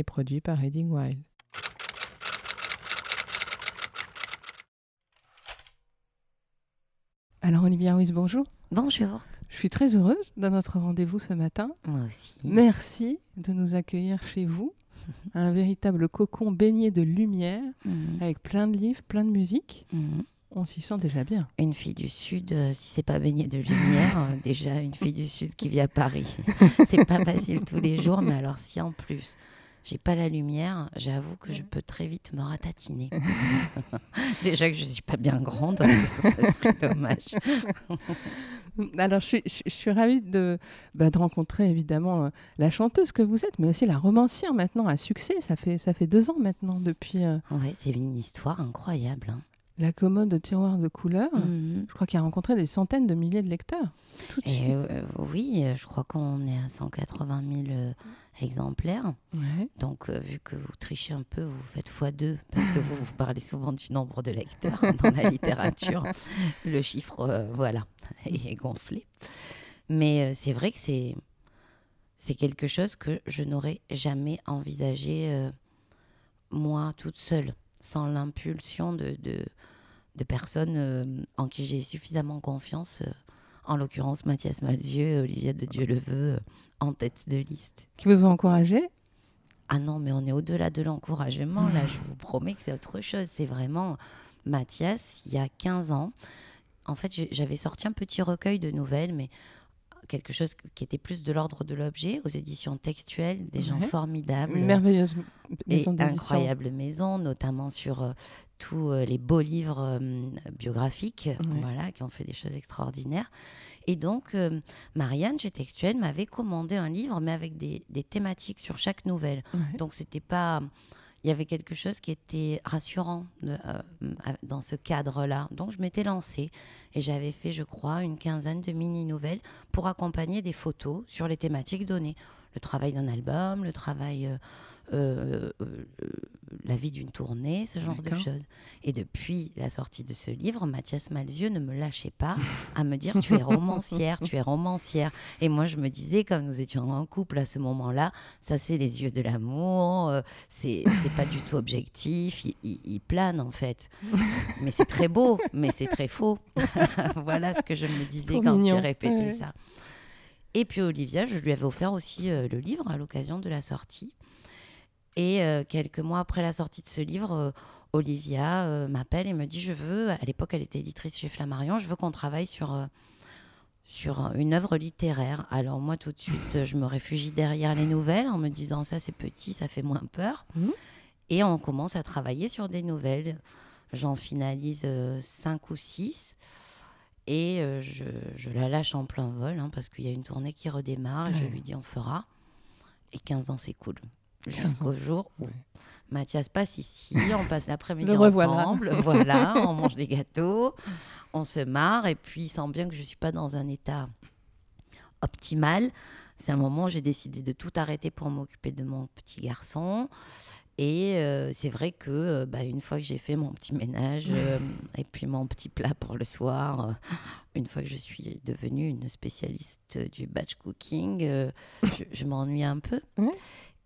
et produit par Reading Wild. Alors Olivia Ruiz, bonjour. Bonjour. Je suis très heureuse de notre rendez-vous ce matin. Moi aussi. Merci de nous accueillir chez vous. Un véritable cocon baigné de lumière, Mhm. avec plein de livres, plein de musique. Mhm. On s'y sent déjà bien. Une fille du Sud, euh, si c'est pas baignée de lumière, euh, déjà une fille du Sud qui vit à Paris. c'est pas facile tous les jours, mais alors si en plus j'ai pas la lumière, j'avoue que je peux très vite me ratatiner. déjà que je suis pas bien grande, ça serait dommage. Alors, je suis, je- je suis ravie de, bah, de rencontrer évidemment euh, la chanteuse que vous êtes, mais aussi la romancière maintenant à succès. Ça fait, ça fait deux ans maintenant depuis euh, Ouais, c'est une histoire incroyable. hein. La commode de tiroirs de couleurs. Mhm. Je crois qu'il a rencontré des centaines de milliers de lecteurs. Tout de Et suite. euh, oui, je crois qu'on est à 180 000 euh, exemplaires. Ouais. Donc, euh, vu que vous trichez un peu, vous faites x2, parce que vous, vous parlez souvent du nombre de lecteurs dans la littérature. Le chiffre, voilà, est gonflé. Mais c'est vrai que c'est, c'est quelque chose que je n'aurais jamais envisagé, moi, toute seule, sans l'impulsion de, de, de personnes euh, en qui j'ai suffisamment confiance. euh, en l'occurrence, Mathias Malzieu et Olivia de Dieu-le-Veut, euh, en tête de liste. Qui vous ont encouragé? Ah non, mais on est au-delà de l'encouragement. Là, je vous promets que c'est autre chose. C'est vraiment Mathias, il y a 15 ans. En fait, j'avais sorti un petit recueil de nouvelles, mais quelque chose qui était plus de l'ordre de l'objet, aux éditions textuelles, des gens formidables. Merveilleuse et maison d'édition. incroyable maison, notamment sur euh, tous euh, les beaux livres euh, biographiques, Ouais. voilà, qui ont fait des choses extraordinaires. Et donc, euh, Marianne, chez Textuel, m'avait commandé un livre, mais avec des, des thématiques sur chaque nouvelle. Ouais. Donc, c'était pas. Il y avait quelque chose qui était rassurant de- euh, dans ce cadre-là. Donc, je m'étais lancée et j'avais fait, je crois, une quinzaine de mini-nouvelles pour accompagner des photos sur les thématiques données. Le travail d'un album, le travail, euh, euh, euh, la vie d'une tournée, ce genre de choses. Et depuis la sortie de ce livre, Mathias Malzieu ne me lâchait pas à me dire tu es romancière, tu es romancière. Et moi, je me disais, comme nous étions en couple à ce moment-là, ça c'est les yeux de l'amour, euh, c'est pas du tout objectif, il, il- il plane en fait. Mais c'est très beau, mais c'est très faux. voilà ce que je me disais Trop quand mignon. répétais Ouais. ça. Et puis Olivia, je lui avais offert aussi euh, le livre à l'occasion de la sortie. Et euh, quelques mois après la sortie de ce livre, euh, Olivia euh, m'appelle et me dit Je veux, à l'époque elle était éditrice chez Flammarion, je veux qu'on travaille sur, sur une œuvre littéraire. Alors moi tout de suite, je me réfugie derrière les nouvelles en me disant Ça c'est petit, ça fait moins peur. Mhm. Et on commence à travailler sur des nouvelles. J'en finalise cinq ou six. Et je, je la lâche en plein vol hein, parce qu'il y a une tournée qui redémarre et je lui dis on fera. Et 15 ans s'écoulent. 15 Jusqu'au jour où Ouais. Mathias passe ici, on passe l'après-midi ensemble, voilà, on mange des gâteaux, on se marre et puis il sent bien que je ne suis pas dans un état optimal. C'est un moment où j'ai décidé de tout arrêter pour m'occuper de mon petit garçon. Et euh, c'est vrai que euh, bah, une fois que j'ai fait mon petit ménage euh, et puis mon petit plat pour le soir, une fois que je suis devenue une spécialiste du batch cooking, je, je m'ennuie un peu.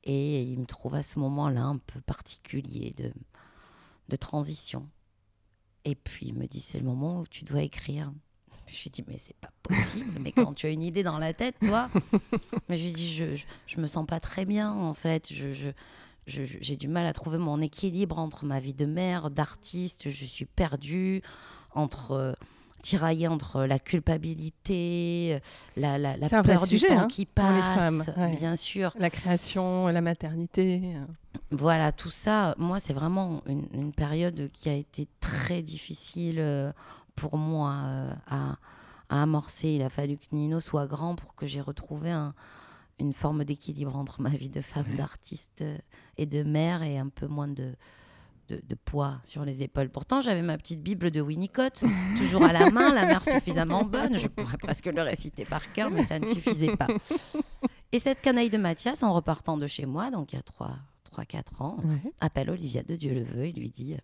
Et il me trouve à ce moment-là un peu particulier de, de transition. Et puis il me dit c'est le moment où tu dois écrire. Je lui dis mais c'est pas possible. Mais quand tu as une idée dans la tête, toi. Mais je lui dis je, je, je me sens pas très bien en fait. Je, je, je- je- j'ai du mal à trouver mon équilibre entre ma vie de mère, d'artiste. Je suis perdue entre euh, tiraillée entre la culpabilité, la, la, la peur du sujet, temps hein, qui pour les passe, femmes, ouais. bien sûr. La création, la maternité. euh. Voilà, tout ça, moi, c'est vraiment une, une période qui a été très difficile euh, pour moi euh, à, à amorcer. Il a fallu que Nino soit grand pour que j'ai retrouvé un, une forme d'équilibre entre ma vie de femme, d'artiste euh, et de mère et un peu moins de, de, de poids sur les épaules. Pourtant, j'avais ma petite Bible de Winnicott, toujours à la main, la mère suffisamment bonne. Je pourrais presque le réciter par cœur, mais ça ne suffisait pas. Et cette canaille de Mathias, en repartant de chez moi, donc il y a 3-4 ans, Ouais. appelle Olivia de Dieu le veut et lui dit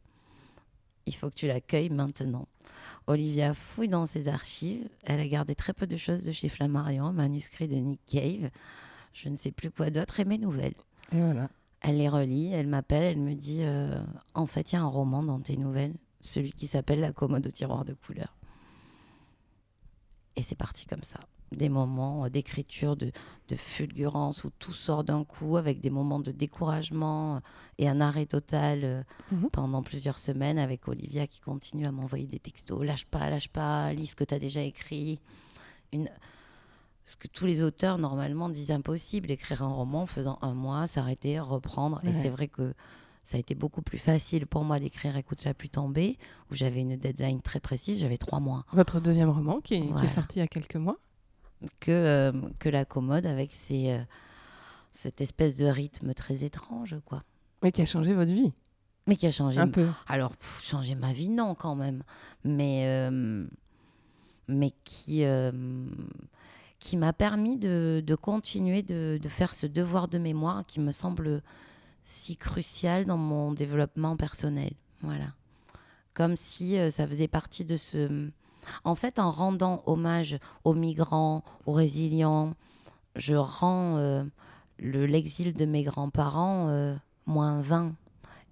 il faut que tu l'accueilles maintenant. Olivia fouille dans ses archives. Elle a gardé très peu de choses de chez Flammarion, manuscrit de Nick Cave, je ne sais plus quoi d'autre, et mes nouvelles. Et voilà. Elle les relit, elle m'appelle, elle me dit euh, En fait, il y a un roman dans tes nouvelles, celui qui s'appelle La commode au tiroir de couleurs. Et c'est parti comme ça. Des moments euh, d'écriture, de, de fulgurance où tout sort d'un coup, avec des moments de découragement euh, et un arrêt total Mhm. pendant plusieurs semaines avec Olivia qui continue à m'envoyer des textos. Lâche pas, lâche pas, lis ce que tu as déjà écrit. Une... Ce que tous les auteurs normalement disent impossible, écrire un roman en faisant un mois, s'arrêter, reprendre. Et c'est vrai que ça a été beaucoup plus facile pour moi d'écrire Écoute la pluie tomber, où j'avais une deadline très précise, j'avais trois mois, Votre deuxième roman qui, Voilà. est sorti il y a quelques mois. que, euh, que la commode avec ses, euh, cette espèce de rythme très étrange, quoi. Mais qui a changé votre vie. Mais qui a changé Un peu. Alors, pff, changer ma vie, non, quand même. Mais, euh, mais qui, qui m'a permis de, de continuer de, de faire ce devoir de mémoire qui me semble si crucial dans mon développement personnel. Voilà. Comme si euh, ça faisait partie de ce... En fait, en rendant hommage aux migrants, aux résilients, je rends euh, le- l'exil de mes grands-parents euh, moins vain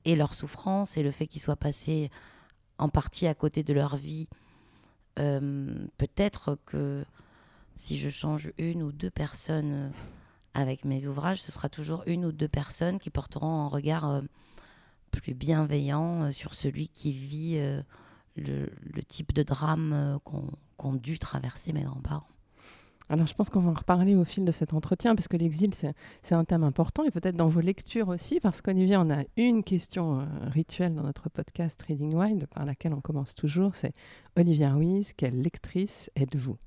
et leur souffrance et le fait qu'ils soient passés en partie à côté de leur vie. Euh, Peut-être que si je change une ou deux personnes euh, avec mes ouvrages, ce sera toujours une ou deux personnes qui porteront un regard euh, plus bienveillant euh, sur celui qui vit le, type de drame qu'ont dû traverser mes grands-parents. Alors, je pense qu'on va en reparler au fil de cet entretien, parce que l'exil, c'est un thème important, et peut-être dans vos lectures aussi, parce qu'Olivier, on a une question rituelle dans notre podcast Reading Wild, par laquelle on commence toujours, c'est Olivia Ruiz, quelle lectrice êtes-vous?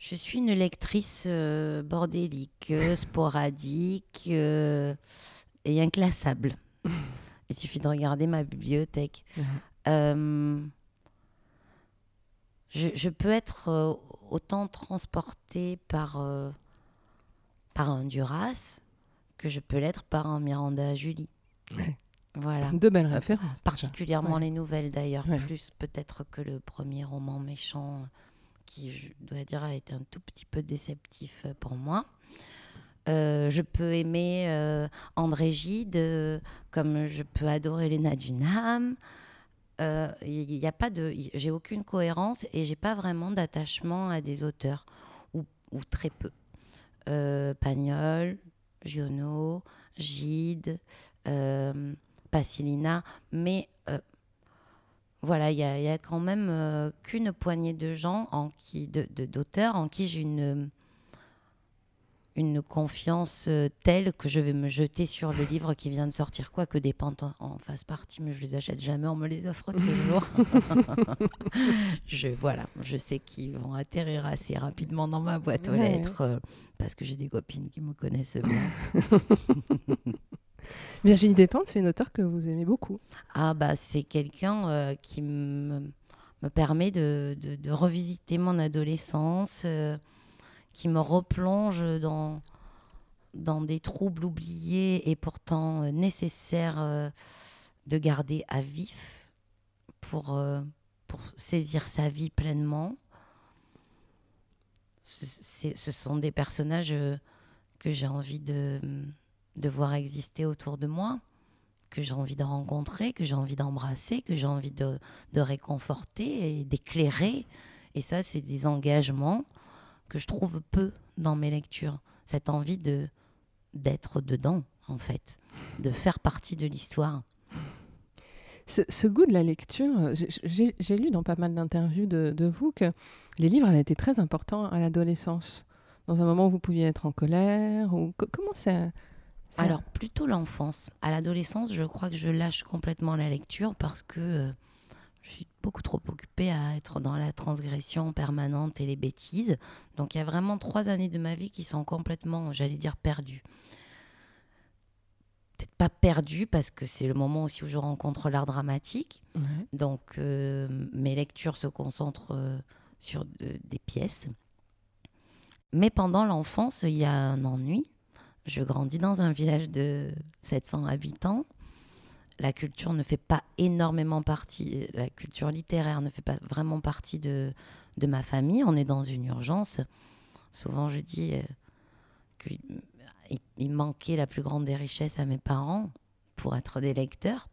Je suis une lectrice euh, bordélique, euh, sporadique euh, et inclassable. Il suffit de regarder ma bibliothèque. Euh, je, je peux être autant transportée par, par un Duras que je peux l'être par un Miranda Julie. Ouais. Voilà. Deux belles références. Particulièrement Ouais. les nouvelles d'ailleurs, Ouais. plus peut-être que le premier roman méchant qui, je dois dire, a été un tout petit peu déceptif euh, pour moi. Euh, je peux aimer euh, André Gide, comme je peux adorer Léna Dunham. Il n'y a pas de, j'ai aucune cohérence et j'ai pas vraiment d'attachement à des auteurs ou, très peu. Pagnol, Giono, Gide, Passilina, mais voilà, il y, a- il y a quand même euh, qu'une poignée de gens en qui, de, de- d'auteurs en qui j'ai une une confiance euh, telle que je vais me jeter sur le livre qui vient de sortir, quoi que des pentes en, en fasse partie, mais je les achète jamais, on me les offre toujours. je, voilà, je sais qu'ils vont atterrir assez rapidement dans ma boîte aux Ouais. lettres, euh, parce que j'ai des copines qui me connaissent bien. Virginie Despentes, c'est une auteure que vous aimez beaucoup. Ah bah c'est quelqu'un euh, qui me, me permet de, de- revisiter mon adolescence, euh, qui me replonge dans, dans des troubles oubliés et pourtant euh, nécessaires euh, de garder à vif pour, pour saisir sa vie pleinement. Ce, sont des personnages que j'ai envie de, de voir exister autour de moi que j'ai envie de rencontrer, que j'ai envie d'embrasser, que j'ai envie de, réconforter et d'éclairer. Et ça, c'est des engagements que je trouve peu dans mes lectures. Cette envie de d'être dedans, en fait, de faire partie de l'histoire. Ce, goût de la lecture, j'ai- lu dans pas mal d'interviews de, vous que les livres avaient été très importants à l'adolescence. Dans un moment où vous pouviez être en colère ou co- comment ça- Alors, plutôt l'enfance. À l'adolescence, je crois que je lâche complètement la lecture parce que euh, Je suis beaucoup trop occupée à être dans la transgression permanente et les bêtises. Donc il y a vraiment trois années de ma vie qui sont complètement, j'allais dire, perdues. Peut-être pas perdues parce que c'est le moment aussi où je rencontre l'art dramatique. Donc euh, mes lectures se concentrent euh, sur de- des pièces. Mais pendant l'enfance, il y a un ennui. Je grandis dans un village de 700 habitants. La culture ne fait pas énormément partie, la culture littéraire ne fait pas vraiment partie de, de ma famille. On est dans une urgence. Souvent, je dis euh, qu'il il manquait la plus grande des richesses à mes parents pour être des lecteurs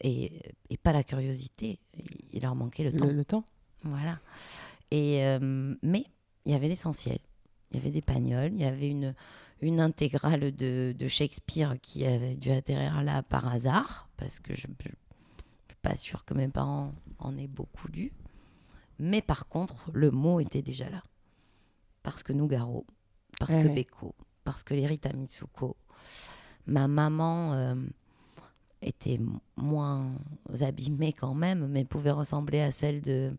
et, et pas la curiosité. Il- leur manquait le temps. Le, le temps. Voilà. Et, euh, mais il y avait l'essentiel. Il y avait des pagnoles, il y avait une, une intégrale de, de Shakespeare qui avait dû atterrir là par hasard, parce que je ne suis pas sûre que mes parents en aient beaucoup lu. Mais par contre, le mot était déjà là. Parce que Nougaro, parce que Ouais. Beko, parce que l'Erita Mitsuko, ma maman euh, était moins abîmée quand même, mais pouvait ressembler à celle de,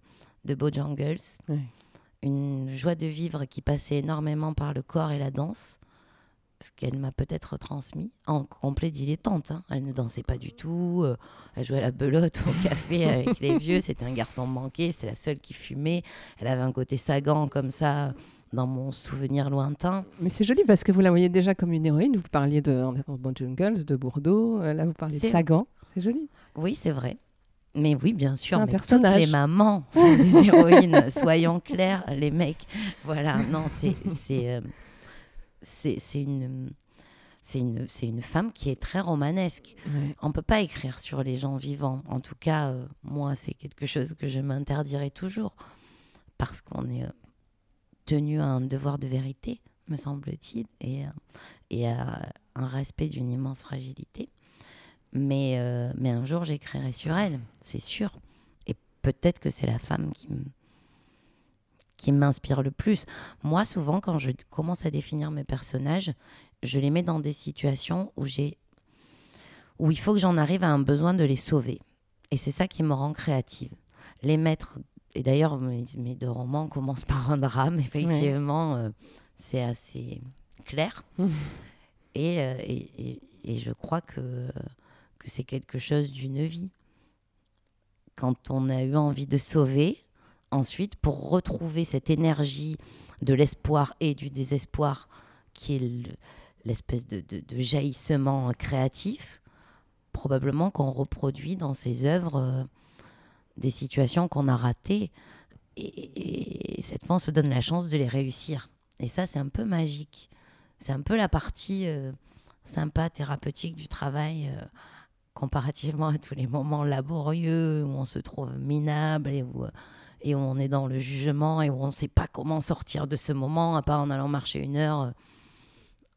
de Bojangles. Ouais. Une joie de vivre qui passait énormément par le corps et la danse, ce qu'elle m'a peut-être transmis en complet dilettante. hein. Elle ne dansait pas du tout, euh, elle jouait à la belote au café avec les vieux, c'était un garçon manqué, c'est la seule qui fumait. Elle avait un côté sagant comme ça dans mon souvenir lointain. Mais c'est joli parce que vous la voyez déjà comme une héroïne. Vous parliez de, Bon Jungles, de Bordeaux. euh, Là, vous parlez de Sagan. C'est joli. Oui, c'est vrai. Mais oui, bien sûr. Un mais personnage. Toutes les mamans sont des héroïnes. Soyons clairs, les mecs. Voilà, non, c'est c'est une c'est une c'est une femme qui est très romanesque. Ouais. On peut pas écrire sur les gens vivants. En tout cas, euh, moi, c'est quelque chose que je m'interdirai toujours parce qu'on est euh, tenu à un devoir de vérité, me semble-t-il, et, euh, et à un respect d'une immense fragilité. Mais, mais un jour, j'écrirai sur elle, c'est sûr. Et peut-être que c'est la femme qui m- qui m'inspire le plus. Moi, souvent, quand je commence à définir mes personnages, je les mets dans des situations où j'ai où il faut que j'en arrive à un besoin de les sauver. Et c'est ça qui me rend créative. Les mettre, et d'ailleurs mes, mes deux romans commencent par un drame, effectivement, euh, c'est assez clair. Et, euh, et, et- et je crois que, que c'est quelque chose d'une vie. Quand on a eu envie de sauver, ensuite, pour retrouver cette énergie de l'espoir et du désespoir, qui est le- l'espèce de, jaillissement créatif, probablement qu'on reproduit dans ses œuvres euh, des situations qu'on a ratées. Et, et cette fois, on se donne la chance de les réussir. Et ça, c'est un peu magique. C'est un peu la partie euh, sympa, thérapeutique du travail, euh, comparativement à tous les moments laborieux où on se trouve minable et où, euh, et où on est dans le jugement et où on ne sait pas comment sortir de ce moment, à part en allant marcher une heure euh,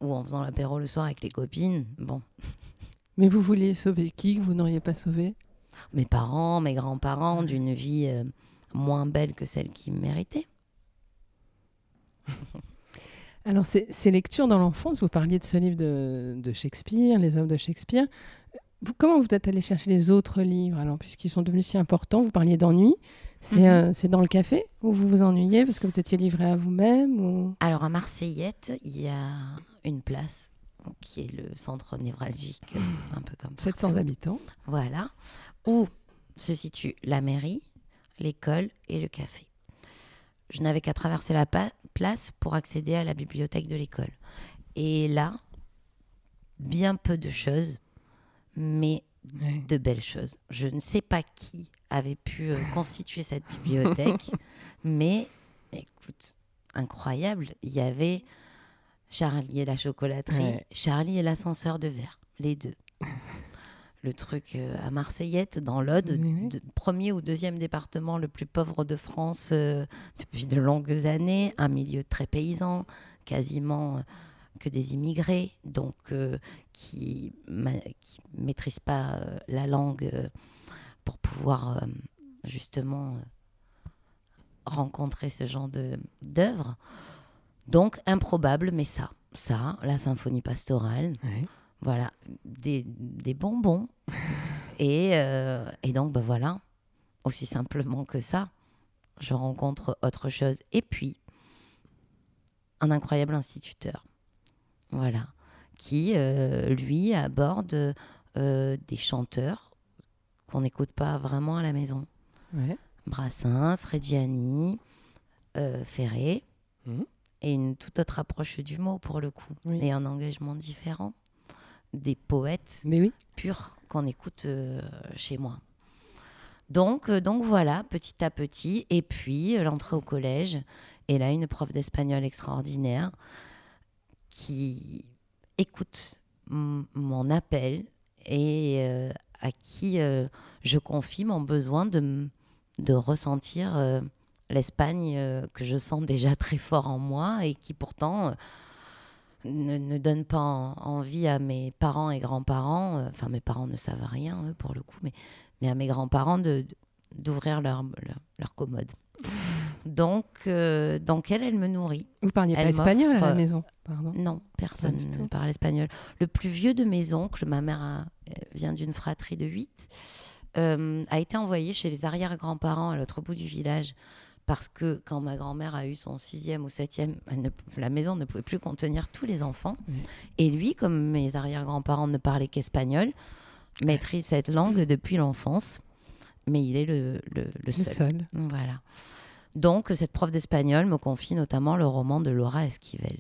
ou en faisant l'apéro le soir avec les copines. Bon, Mais vous vouliez sauver qui que vous n'auriez pas sauvé? Mes parents, mes grands-parents, d'une vie euh, moins belle que celle qu'ils méritaient. Alors, ces, ces lectures dans l'enfance, vous parliez de ce livre de, de Shakespeare, les œuvres de Shakespeare. Vous, comment vous êtes allé chercher les autres livres alors, puisqu'ils sont devenus si importants? Vous parliez d'ennui. C'est Mhm. euh, c'est dans le café où vous vous ennuyez parce que vous étiez livré à vous-même ou... Alors à Marseillette, il y a une place qui est le centre névralgique, euh, un peu comme 700 partout. habitants. Voilà, où se situe la mairie, l'école et le café. Je n'avais qu'à traverser la place pour accéder à la bibliothèque de l'école. Et là, bien peu de choses, mais Ouais. de belles choses. Je ne sais pas qui avait pu euh, constituer cette bibliothèque, mais écoute, incroyable. Il y avait Charlie et la chocolaterie, Ouais. Charlie et l'ascenseur de verre, les deux. Le truc euh, à Marseillette, dans l'Aude, de- premier ou deuxième département le plus pauvre de France euh, depuis de longues années, un milieu très paysan, quasiment que des immigrés, donc qui ne maîtrisent pas la langue pour pouvoir euh, justement euh, rencontrer ce genre de- d'œuvre. Donc improbable, mais ça, ça, la symphonie pastorale, voilà, des, des bonbons. et, euh, et donc, ben voilà, aussi simplement que ça. Je rencontre autre chose. Et puis, un incroyable instituteur. Voilà. Qui, euh, lui, aborde euh, des chanteurs qu'on n'écoute pas vraiment à la maison. Ouais. Brassens, Reggiani, euh, Ferré, Mhm. et une toute autre approche du mot pour le coup, Oui. et un engagement différent. Des poètes Mais oui. purs qu'on écoute euh, chez moi. Donc, euh, donc voilà, petit à petit, et puis l'entrée au collège, et là une prof d'espagnol extraordinaire qui écoute mon appel et à qui euh, je confie mon besoin de, de ressentir euh, l'Espagne euh, que je sens déjà très fort en moi et qui pourtant ne, ne donne pas en- envie à mes parents et grands-parents, enfin mes parents ne savent rien eux pour le coup, mais, mais à mes grands-parents de- d'ouvrir leur, leur, leur commode. Donc, euh, donc elle, elle me nourrit. Vous parliez pas espagnol à la m'offre- maison, pardon. Non, personne ne parle espagnol. Le plus vieux de mes oncles, ma mère a- euh, vient d'une fratrie de 8, a été envoyé chez les arrière-grands-parents à l'autre bout du village. Parce que quand ma grand-mère a eu son sixième ou septième, ne- la maison ne pouvait plus contenir tous les enfants. Et lui, comme mes arrière-grands-parents ne parlaient qu'espagnol, maîtrise cette langue depuis l'enfance. Mais il est le, le, le Le seul. seul. Voilà. Donc, cette prof d'espagnol me confie notamment le roman de Laura Esquivel.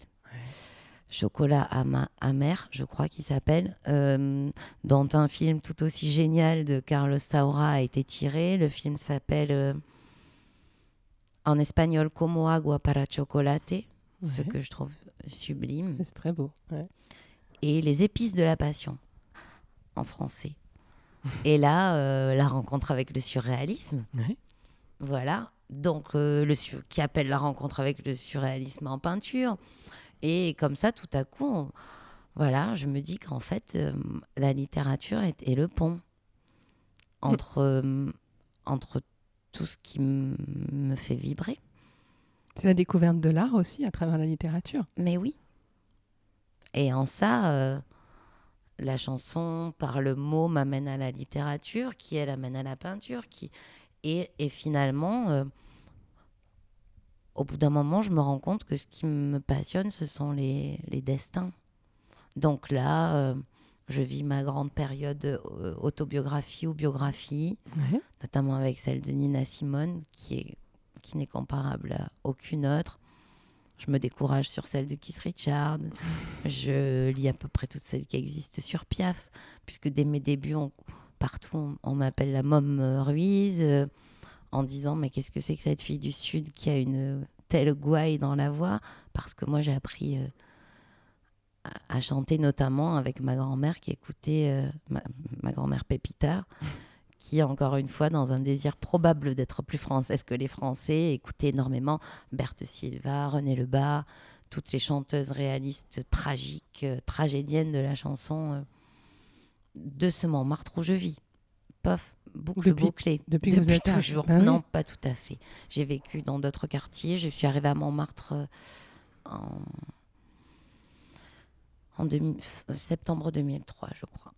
Chocolat ama- amer, je crois qu'il s'appelle, euh, dont un film tout aussi génial de Carlos Saura a été tiré. Le film s'appelle euh, en espagnol Como agua para chocolate, ce que je trouve sublime, C'est très beau. ouais. et Les épices de la passion, en français. Et là, euh, la rencontre avec le surréalisme. Voilà. Donc, euh, le qui appelle la rencontre avec le surréalisme en peinture. Et comme ça, tout à coup, on- voilà, je me dis qu'en fait, euh, la littérature est, est le pont entre, euh, entre tout ce qui me fait vibrer. C'est la découverte de l'art aussi à travers la littérature. Mais oui. Et en ça, la chanson par le mot m'amène à la littérature, qui elle amène à la peinture, qui et, et finalement, euh, au bout d'un moment, je me rends compte que ce qui me passionne, ce sont les, les destins. Donc là, euh, je vis ma grande période euh, autobiographie ou biographie Ouais. notamment avec celle de Nina Simone, qui est qui n'est comparable à aucune autre. Je me décourage sur celle de Keith Richard. Je lis à peu près toutes celles qui existent sur Piaf, puisque dès mes débuts, on- partout, on, on m'appelle la Mom euh, Ruiz, en disant mais qu'est-ce que c'est que cette fille du Sud qui a une telle gouaille dans la voix? Parce que moi, j'ai appris euh, à, à chanter notamment avec ma grand-mère qui écoutait, euh, ma, ma grand-mère Pépita, qui, encore une fois, dans un désir probable d'être plus française que les Français, écoutait énormément Berthe Silva, René Lebas, toutes les chanteuses réalistes tragiques, euh, tragédiennes de la chanson euh, de ce Montmartre où je vis. Pof, boucle Depuis- bouclée. depuis que vous êtes là. toujours. Oui. Non, pas tout à fait. J'ai vécu dans d'autres quartiers. Je suis arrivée à Montmartre euh, en, en demi- f- septembre 2003, je crois.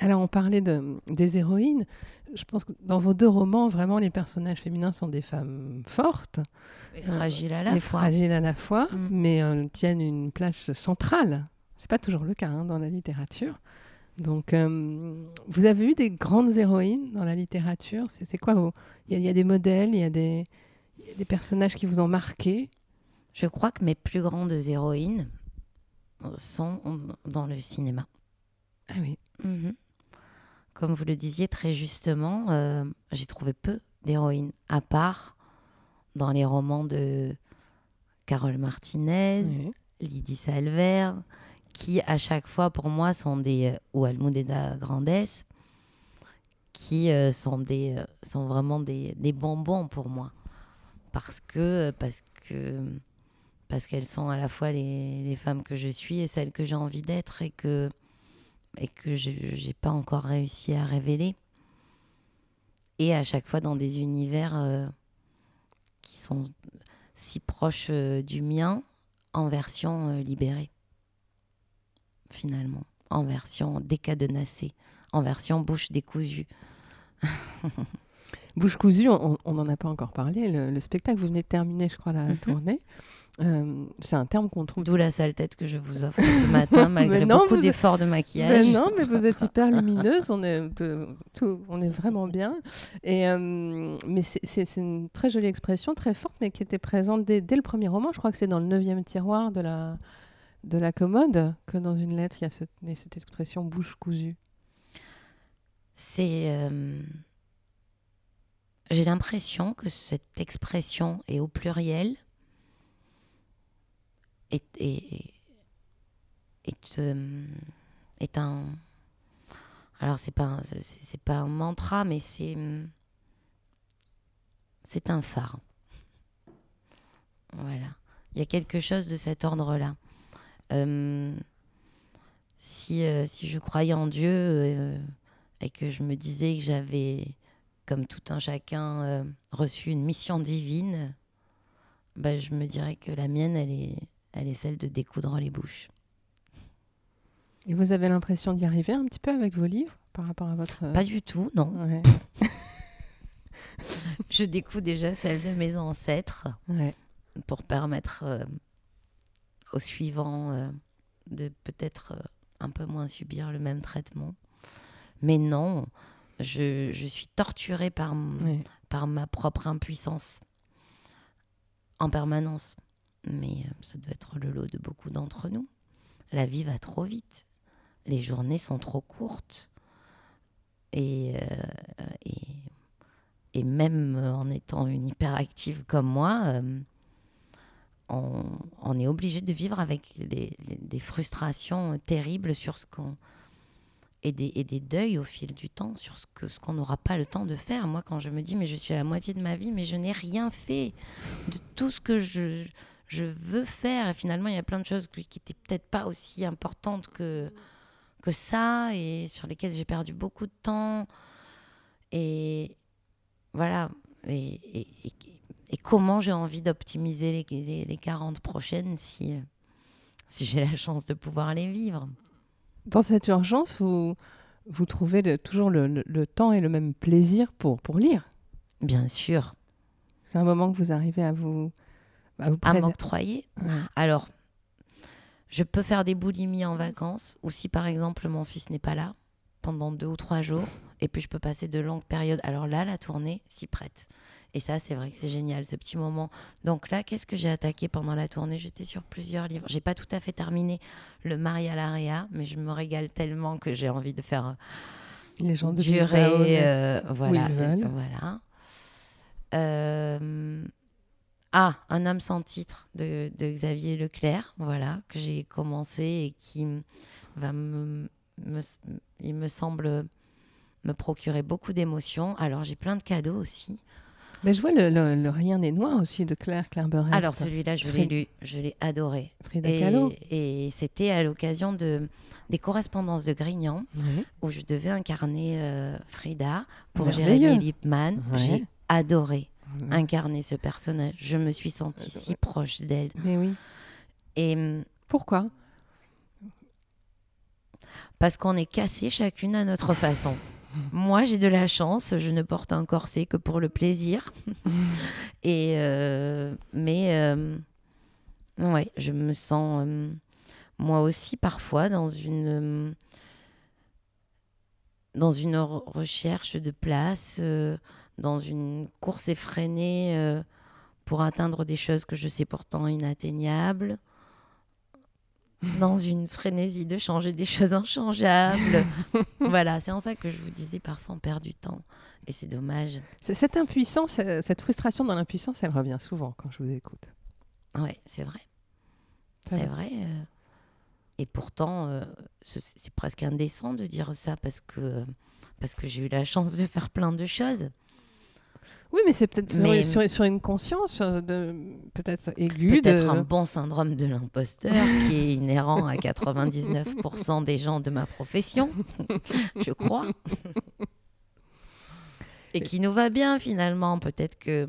Alors, on parlait de, des héroïnes. Je pense que dans vos deux romans, vraiment, les personnages féminins sont des femmes fortes Et fragile à la et fois. fragiles à la fois, Mm. mais euh, tiennent une place centrale. C'est pas toujours le cas hein, dans la littérature. Donc, euh, vous avez eu des grandes héroïnes dans la littérature. C'est c'est quoi vos... Il y, a- il y a des modèles, il y, a des- il y a des personnages qui vous ont marqué? Je crois que mes plus grandes héroïnes sont dans le cinéma. Ah oui. Mhm. Comme vous le disiez très justement, euh, j'ai trouvé peu d'héroïnes, à part dans les romans de Carole Martinez. Lydie Salver, qui à chaque fois pour moi sont des euh, ou Almudena Grandes, qui euh, sont des euh, sont vraiment des, des bonbons pour moi. Parce que parce que parce qu'elles sont à la fois les, les femmes que je suis et celles que j'ai envie d'être et que et que je n'ai pas encore réussi à révéler. Et à chaque fois dans des univers qui sont si proches du mien en version libérée finalement en version décadenassée en version bouche décousue Bouche cousue, on n'en a pas encore parlé. Le, le spectacle, vous venez de terminer, je crois, la Mhm. tournée. Euh, c'est un terme qu'on trouve D'où la sale tête que je vous offre ce matin, malgré Mais non, beaucoup d'efforts de maquillage. non, mais vous êtes hyper lumineuse, on est, euh, tout, on est vraiment bien. Et, euh, mais c'est une très jolie expression, très forte, mais qui était présente dès, dès le premier roman. Je crois que c'est dans le neuvième tiroir de la, de la commode que dans une lettre, il y a cette expression bouche cousue. C'est. euh, J'ai l'impression que cette expression est au pluriel. Est, est, est, un. Alors, c'est pas, pas un mantra, mais c'est. C'est un phare. Voilà. Il y a quelque chose de cet ordre-là. Euh, si, euh, si je croyais en Dieu euh, et que je me disais que j'avais, comme tout un chacun, reçu une mission divine, bah, je me dirais que la mienne, elle est, elle est celle de découdre les bouches. Et vous avez l'impression d'y arriver un petit peu avec vos livres par rapport à votre. Pas du tout, non. Ouais, Je découvre déjà celle de mes ancêtres ouais. pour permettre euh, aux suivants euh, de peut-être euh, un peu moins subir le même traitement. Mais non, je, je suis torturée par, par ma propre impuissance en permanence. Mais euh, ça doit être le lot de beaucoup d'entre nous. La vie va trop vite. Les journées sont trop courtes. Et, euh, et, et même en étant une hyperactive comme moi, euh, on, est obligé de vivre avec des frustrations terribles sur ce qu'on et des, et des deuils au fil du temps sur ce ce qu'on n'aura pas le temps de faire. Moi, quand je me dis mais je suis à la moitié de ma vie, mais je n'ai rien fait de tout ce que je je veux faire. Et finalement, il y a plein de choses qui n'étaient peut-être pas aussi importantes que que ça et sur lesquelles j'ai perdu beaucoup de temps. Et voilà. Et- et comment j'ai envie d'optimiser les, les, les 40 prochaines si, si j'ai la chance de pouvoir les vivre? Dans cette urgence, vous, vous trouvez le- toujours le, le- le temps et le même plaisir pour, pour lire? Bien sûr. C'est un moment que vous arrivez à vous, à vous À m'octroyer? Ouais. Alors, je peux faire des boulimies en vacances, ou si par exemple mon fils n'est pas là pendant deux ou trois jours, et puis je peux passer de longues périodes. Alors là, la tournée s'y prête. Et ça, c'est vrai que c'est génial, ce petit moment. Donc là, qu'est-ce que j'ai attaqué pendant la tournée? J'étais sur plusieurs livres. J'ai pas tout à fait terminé le Mari à l'Area, mais je me régale tellement que j'ai envie de faire Les gens de durer. Bilbao, euh, voilà. voilà. Euh, ah, Un homme sans titre de, de Xavier Leclerc, voilà, que j'ai commencé et qui va me, me- il me semble me procurer beaucoup d'émotions. Alors j'ai plein de cadeaux aussi. Mais je vois le, le- le Rien n'est noir aussi de Claire. Alors celui-là, je l'ai lu, je l'ai adoré. Frida Et, Kahlo. et c'était à l'occasion de, des correspondances de Grignan. Où je devais incarner euh, Frida pour. Jérémy Lipman. Ouais. J'ai adoré incarner ce personnage. Je me suis sentie si proche d'elle. Mais oui. Et hum, Pourquoi? parce qu'on est cassés chacune à notre façon. Moi, j'ai de la chance, je ne porte un corset que pour le plaisir. Et euh, mais euh, ouais, je me sens euh, moi aussi parfois dans une dans une re- recherche de place, dans une course effrénée pour atteindre des choses que je sais pourtant inatteignables. Dans une frénésie de changer des choses inchangeables. voilà, c'est en ça que je vous disais, parfois on perd du temps. Et c'est dommage. Cette impuissance, euh, cette frustration dans l'impuissance, elle revient souvent quand je vous écoute. Ouais, c'est vrai. C'est vrai. euh, Et pourtant, euh, ce- c'est presque indécent de dire ça parce que, parce que j'ai eu la chance de faire plein de choses. Oui, mais c'est peut-être sur, Mais- sur- sur une conscience euh, de peut-être aiguë. Peut-être de... un bon syndrome de l'imposteur qui est inhérent à 99% des gens de ma profession, je crois. Et qui nous va bien finalement. Peut-être que,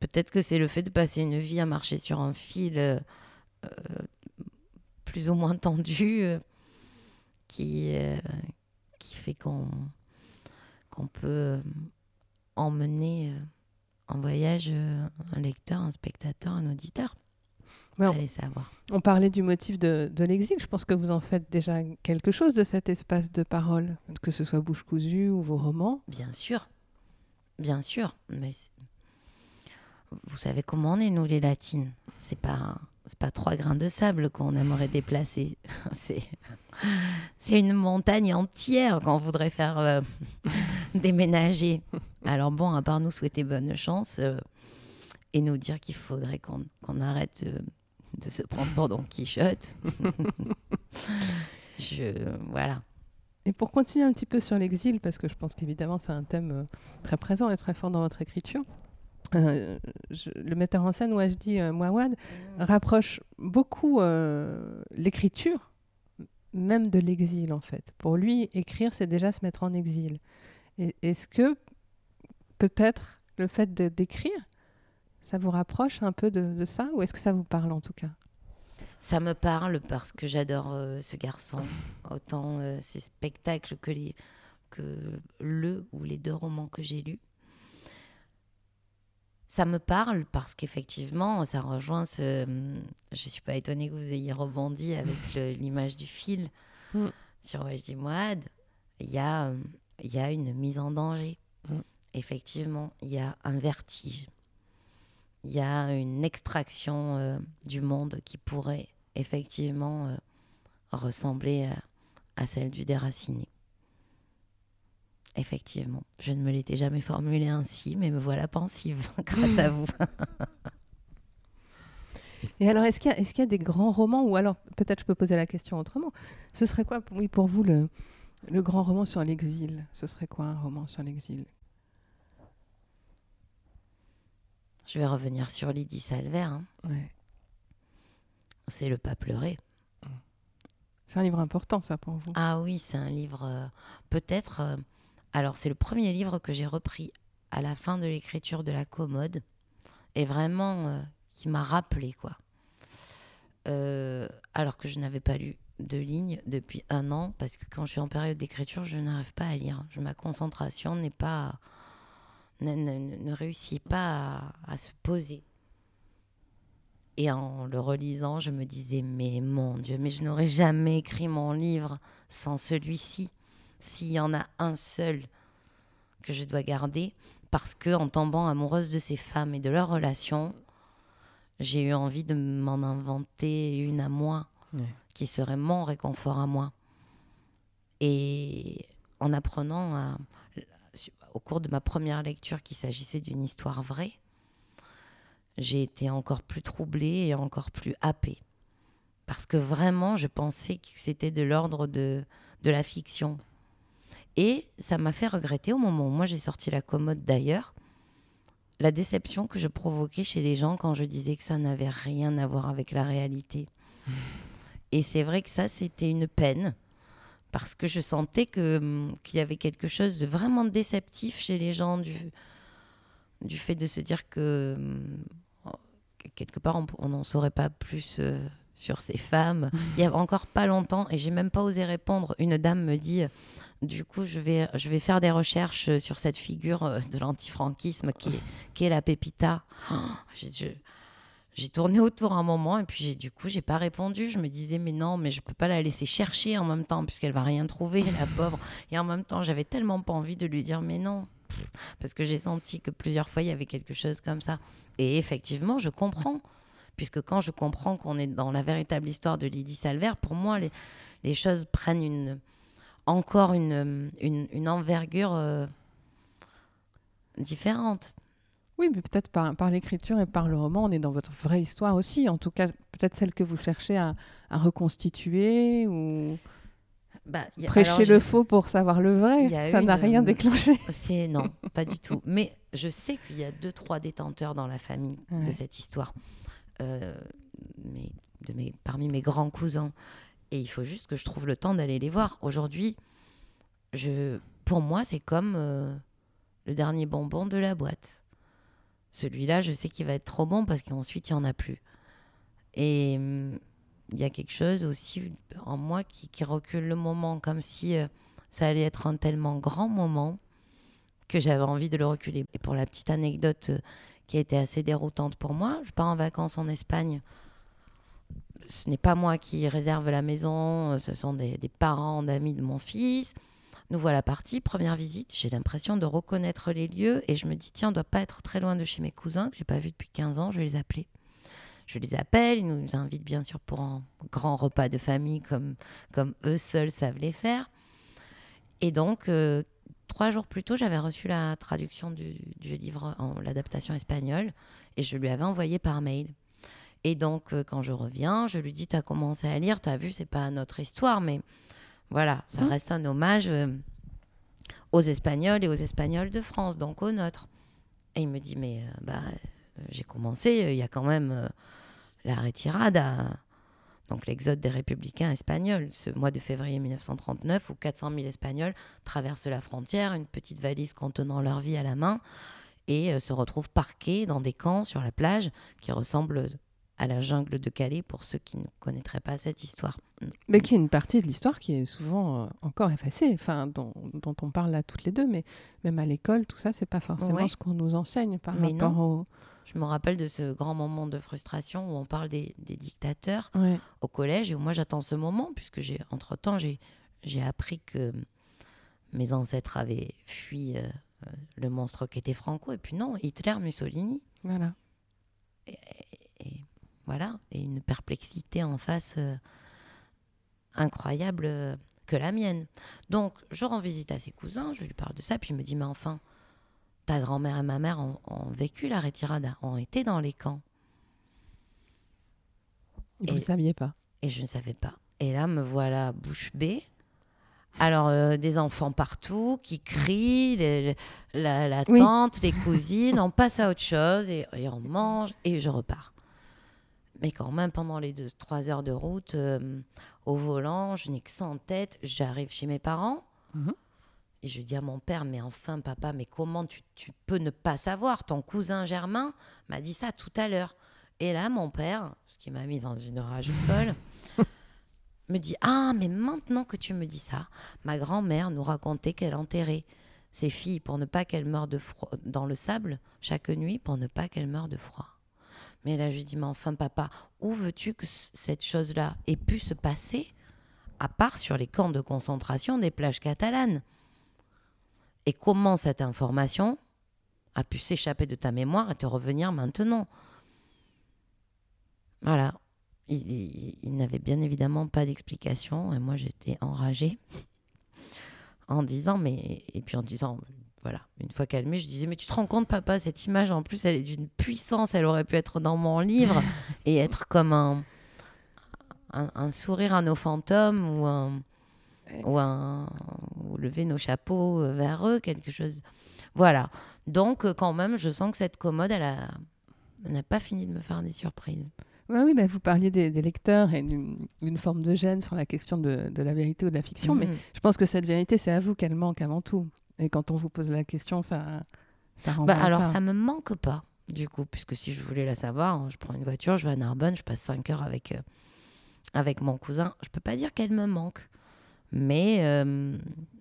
peut-être que c'est le fait de passer une vie à marcher sur un fil euh, euh, plus ou moins tendu euh, qui, euh, qui fait qu'on qu'on peut emmener euh, en voyage euh, un lecteur, un spectateur, un auditeur. Ouais, on- Allez savoir. On parlait du motif de, de l'exil. Je pense que vous en faites déjà quelque chose de cet espace de parole, que ce soit Bouche cousue ou vos romans. Bien sûr, bien sûr. Mais vous savez comment on est, nous, les latines. C'est pas, c'est pas trois grains de sable qu'on aimerait déplacer. C'est, c'est une montagne entière qu'on voudrait faire euh, déménager. Alors bon, à part nous souhaiter bonne chance euh, et nous dire qu'il faudrait qu'on, qu'on arrête euh, de se prendre pour Don Quichotte. Je, voilà. Et pour continuer un petit peu sur l'exil, parce que je pense qu'évidemment c'est un thème euh, très présent et très fort dans votre écriture, euh, je- le metteur en scène Wajdi euh, Mouawad rapproche beaucoup euh, l'écriture, même de l'exil en fait. Pour lui, écrire, c'est déjà se mettre en exil. Est-ce que peut-être le fait d'écrire, ça vous rapproche un peu de, de ça, ou est-ce que ça vous parle en tout cas? Ça me parle parce que j'adore euh, ce garçon. Autant euh, ses spectacles que, les, que le ou les deux romans que j'ai lus. Ça me parle parce qu'effectivement, ça rejoint ce. Je suis pas étonnée que vous ayez rebondi avec l'image du fil Mm. sur Wajdi Mouad. Il y, a, euh, il y a une mise en danger. Mm. Effectivement, il y a un vertige. Il y a une extraction euh, du monde qui pourrait effectivement euh, ressembler à, à celle du déraciné. Effectivement, je ne me l'étais jamais formulée ainsi, mais me voilà pensive grâce à vous. Et alors, est-ce qu'il y, a- est-ce qu'il y a des grands romans, ou alors peut-être je peux poser la question autrement, ce serait quoi, oui, pour vous, le, le grand roman sur l'exil Ce serait quoi un roman sur l'exil? Je vais revenir sur Lydie Salver. hein. Ouais. C'est Le pas pleurer. C'est un livre important, ça, pour vous? Ah oui, c'est un livre euh, peut-être. euh, alors c'est le premier livre que j'ai repris à la fin de l'écriture de la commode et vraiment euh, qui m'a rappelé quoi. Alors que je n'avais pas lu de ligne depuis un an parce que quand je suis en période d'écriture, je n'arrive pas à lire. Je, ma concentration n'est pas ne réussit pas à, à se poser. Et en le relisant, je me disais, mais mon Dieu, mais je n'aurais jamais écrit mon livre sans celui-ci. S'il y en a un seul que je dois garder, parce que en tombant amoureuse de ces femmes et de leurs relations, j'ai eu envie de m'en inventer une à moi, Ouais. qui serait mon réconfort à moi. Et en apprenant à- au cours de ma première lecture qu'il s'agissait d'une histoire vraie, j'ai été encore plus troublée et encore plus happée. Parce que vraiment, je pensais que c'était de l'ordre de, de la fiction. Et ça m'a fait regretter au moment où moi j'ai sorti la commode d'ailleurs, la déception que je provoquais chez les gens quand je disais que ça n'avait rien à voir avec la réalité. Et c'est vrai que ça, c'était une peine. Parce que je sentais que, hum, qu'il y avait quelque chose de vraiment déceptif chez les gens du, du fait de se dire que hum, que quelque part on- n'en saurait pas plus euh, sur ces femmes. Il y a encore pas longtemps, et j'ai même pas osé répondre, une dame me dit du coup je vais, je vais faire des recherches sur cette figure euh, de l'antifranquisme qui est, qui est la Pépita. Oh, j'ai tourné autour un moment et puis du coup j'ai pas répondu. Je me disais mais non mais je peux pas la laisser chercher en même temps puisqu'elle va rien trouver la pauvre. Et en même temps j'avais tellement pas envie de lui dire mais non parce que j'ai senti que plusieurs fois il y avait quelque chose comme ça. Et effectivement je comprends puisque quand je comprends qu'on est dans la véritable histoire de Lydie Salver, pour moi les, choses prennent une encore une, une, une envergure euh, différente. Oui, mais peut-être par, par l'écriture et par le roman, on est dans votre vraie histoire aussi. En tout cas, peut-être celle que vous cherchez à, à reconstituer ou Bah, a- prêcher alors, le faux pour savoir le vrai. Ça n'a une, rien euh, déclenché. C'est non, pas du tout. Mais je sais qu'il y a deux, trois détenteurs dans la famille Ouais. de cette histoire, Euh, mais de mes, parmi mes grands cousins. Et il faut juste que je trouve le temps d'aller les voir. Aujourd'hui, je, pour moi, c'est comme euh, le dernier bonbon de la boîte. Celui-là, je sais qu'il va être trop bon parce qu'ensuite, il n'y en a plus. Et hum, il y a quelque chose aussi en moi qui, recule le moment, comme si euh, ça allait être un tellement grand moment que j'avais envie de le reculer. Et pour la petite anecdote euh, qui a été assez déroutante pour moi, je pars en vacances en Espagne. Ce n'est pas moi qui réserve la maison, euh, ce sont des parents d'amis de mon fils. Nous voilà partis, première visite, j'ai l'impression de reconnaître les lieux et je me dis tiens, on doit pas être très loin de chez mes cousins que j'ai pas vus depuis 15 ans, je vais les appeler. Je les appelle, ils nous invitent bien sûr pour un grand repas de famille comme, comme eux seuls savent les faire. Et donc, euh, trois jours plus tôt, j'avais reçu la traduction du, du livre, en l'adaptation espagnole, et je lui avais envoyé par mail. Et donc, euh, quand je reviens, je lui dis, tu as commencé à lire, tu as vu, c'est pas notre histoire, mais voilà, ça Mhm. reste un hommage euh, aux Espagnols et aux Espagnols de France, donc aux nôtres. Et il me dit, mais euh, bah, euh, j'ai commencé, il y a quand même la retirada, donc l'exode des républicains espagnols, ce mois de février 1939 où 400 000 Espagnols traversent la frontière, une petite valise contenant leur vie à la main, et se retrouvent parqués dans des camps sur la plage qui ressemblent à la jungle de Calais pour ceux qui ne connaîtraient pas cette histoire. Mais qui est une partie de l'histoire qui est souvent euh, encore effacée, enfin, dont, dont on parle là toutes les deux, mais même à l'école, tout ça, c'est pas forcément Ouais. ce qu'on nous enseigne par Mais rapport au. Je me rappelle de ce grand moment de frustration où on parle des, des dictateurs Ouais. au collège et où moi j'attends ce moment puisque j'ai entre temps j'ai appris que mes ancêtres avaient fui euh, euh, le monstre qu'était Franco et puis non Hitler Mussolini Voilà. et voilà et une perplexité en face euh, incroyable euh, que la mienne donc je rends visite à ses cousins je lui parle de ça puis il me dit mais enfin ta grand-mère et ma mère ont, ont vécu la retirada ont été dans les camps Et vous ne saviez pas. Et je ne savais pas. Et là, me voilà bouche bée. Alors, euh, des enfants partout qui crient, les- la, Oui. tante, les cousines, on passe à autre chose et, et on mange et je repars. Mais quand même, pendant les deux, trois heures de route, euh, au volant, je n'ai que ça en tête. J'arrive chez mes parents Mhm. et je dis à mon père, mais enfin, papa, mais comment tu, tu peux ne pas savoir? Ton cousin Germain m'a dit ça tout à l'heure. Et là, mon père, ce qui m'a mis dans une rage folle, me dit Ah, mais maintenant que tu me dis ça, ma grand-mère nous racontait qu'elle enterrait ses filles pour ne pas qu'elles meurent de froid dans le sable chaque nuit pour ne pas qu'elles meurent de froid. Mais là, je lui dis Mais enfin, papa, où veux-tu que cette chose-là ait pu se passer à part sur les camps de concentration des plages catalanes? Et comment cette information a pu s'échapper de ta mémoire et te revenir maintenant? Voilà. Il, il- il n'avait bien évidemment pas d'explication et moi j'étais enragée en disant mais et puis en disant voilà. Une fois calmée je disais mais tu te rends compte papa cette image en plus elle est d'une puissance elle aurait pu être dans mon livre et être comme un un, un sourire à nos fantômes ou un ou un ou lever nos chapeaux euh, vers eux quelque chose. Voilà. Donc euh, quand même je sens que cette commode elle a n'a pas fini de me faire des surprises. Ouais, oui, bah, vous parliez des, des lecteurs et d'une d'une forme de gêne sur la question de, de la vérité ou de la fiction, mais Mhm. je pense que cette vérité, c'est à vous qu'elle manque avant tout. Et quand on vous pose la question, ça, ça renvoie Bah, à alors ça. ça me manque pas du coup puisque si je voulais la savoir hein, je prends une voiture je vais à Narbonne je passe 5 heures avec euh, avec mon cousin. Je peux pas dire qu'elle me manque mais euh,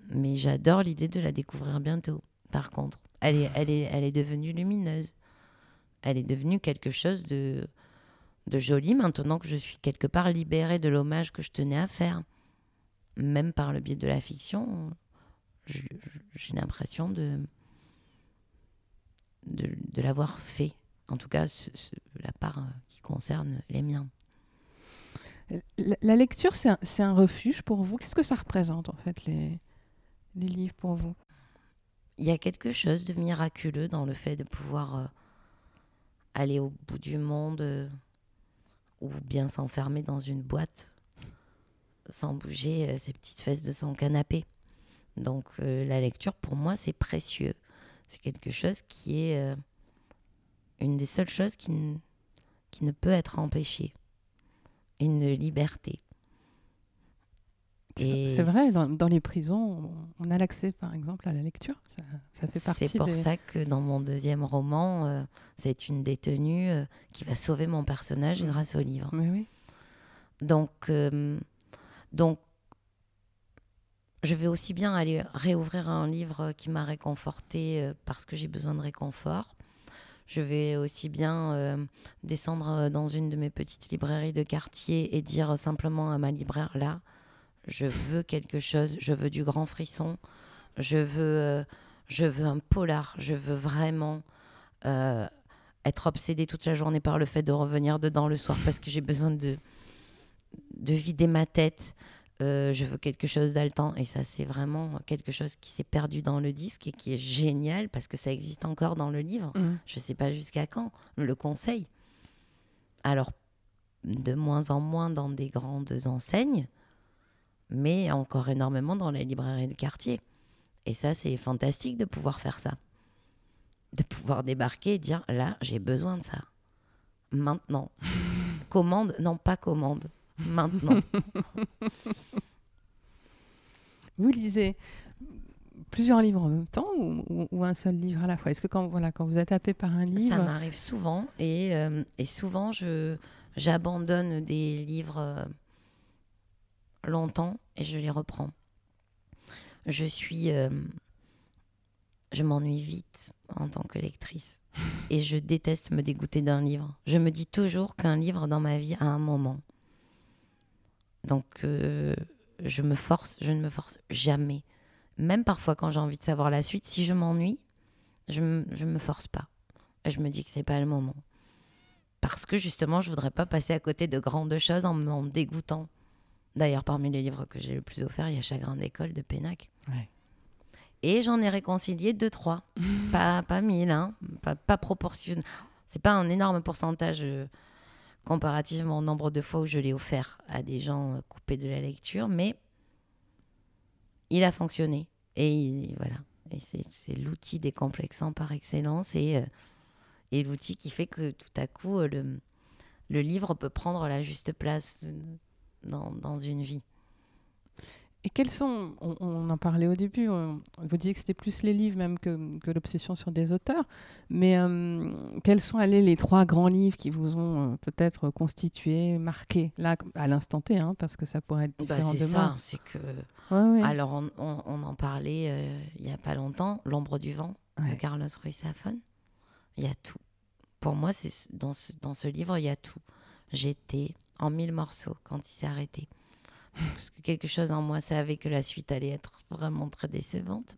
mais j'adore l'idée de la découvrir bientôt. Par contre elle est elle est elle est devenue lumineuse. Elle est devenue quelque chose de de joli maintenant que je suis quelque part libérée de l'hommage que je tenais à faire. Même par le biais de la fiction j'ai l'impression de de, de l'avoir fait. En tout cas, ce- ce- la part euh, qui concerne les miens. La, la lecture, c'est un, un refuge pour vous? Qu'est-ce que ça représente, en fait, les, les livres pour vous? Il y a quelque chose de miraculeux dans le fait de pouvoir euh, aller au bout du monde euh, ou bien s'enfermer dans une boîte sans bouger euh, ses petites fesses de son canapé. Donc euh, la lecture, pour moi, c'est précieux. C'est quelque chose qui est euh, une des seules choses qui, ne peut être empêchée. Une liberté. C'est vrai, dans, dans les prisons, on, a l'accès, par exemple, à la lecture. Ça, ça fait partie C'est pour des- ça que dans mon deuxième roman, euh, c'est une détenue euh, qui va sauver mon personnage Mm. grâce au livre. Mais oui. Donc, euh, donc, je vais aussi bien aller réouvrir un livre qui m'a réconforté euh, parce que j'ai besoin de réconfort. Je vais aussi bien euh, descendre euh, dans une de mes petites librairies de quartier et dire simplement à ma libraire là, je veux quelque chose, je veux du grand frisson, je veux, un polar, je veux vraiment être obsédée toute la journée par le fait de revenir dedans le soir parce que j'ai besoin de vider ma tête. Euh, je veux quelque chose d'altant et ça c'est vraiment quelque chose qui s'est perdu dans le disque et qui est génial parce que ça existe encore dans le livre. Mm. Je sais pas jusqu'à quand, le conseil. Alors, de moins en moins dans des grandes enseignes, mais encore énormément dans les librairies de quartier. Et ça, c'est fantastique de pouvoir faire ça. De pouvoir débarquer et dire, là, j'ai besoin de ça. Maintenant. commande, non pas commande. Maintenant. Vous lisez plusieurs livres en même temps ou, ou- ou un seul livre à la fois? Est-ce que quand, voilà, quand vous êtes happé par un livre, Ça m'arrive souvent et, euh, et souvent je j'abandonne des livres euh, longtemps et je les reprends. Je suis euh, je m'ennuie vite en tant que lectrice et je déteste me dégoûter d'un livre. Je me dis toujours qu'un livre dans ma vie a un moment. Donc euh, je me force, je ne me force jamais. Même parfois quand j'ai envie de savoir la suite, si je m'ennuie, je ne me force pas. Je me dis que c'est pas le moment. Parce que justement, je voudrais pas passer à côté de grandes choses en m'en dégoûtant. D'ailleurs, parmi les livres que j'ai le plus offert, il y a Chagrin d'école de Pénac. Ouais. Et j'en ai réconcilié deux, trois. pas, pas mille, hein. pas, pas proportionnel. C'est pas un énorme pourcentage euh, comparativement au nombre de fois où je l'ai offert à des gens euh, coupés de la lecture, mais il a fonctionné. Et il- voilà. Et c'est l'outil décomplexant par excellence et, euh, et l'outil qui fait que tout à coup, euh, le, livre peut prendre la juste place dans une vie. Et quels sont, on, on en parlait au début, on- vous disiez que c'était plus les livres même que, que l'obsession sur des auteurs, mais euh, quels sont allés les trois grands livres qui vous ont euh, peut-être constitué, marqué, là, à l'instant T, hein, parce que ça pourrait être Bah, différent c'est demain. ça, c'est que. Ouais, ouais. Alors, on, en parlait euh, il n'y a pas longtemps, L'ombre du vent de. Carlos Ruiz Zafón. Il y a tout. Pour moi, c'est ce- dans ce, dans ce livre, il y a tout. J'étais en mille morceaux quand il s'est arrêté. Parce que quelque chose en moi savait que la suite allait être vraiment très décevante.